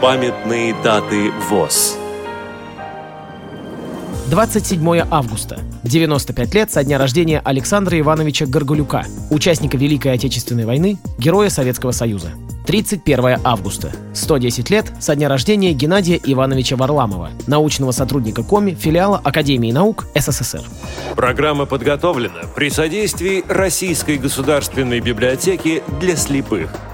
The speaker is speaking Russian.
Памятные даты ВОЗ. 27 августа. 95 лет со дня рождения Александра Ивановича Горгулюка, участника Великой Отечественной войны, героя Советского Союза. 31 августа. 110 лет со дня рождения Геннадия Ивановича Варламова, научного сотрудника КОМИ филиала Академии наук СССР. Программа подготовлена при содействии Российской государственной библиотеки для слепых –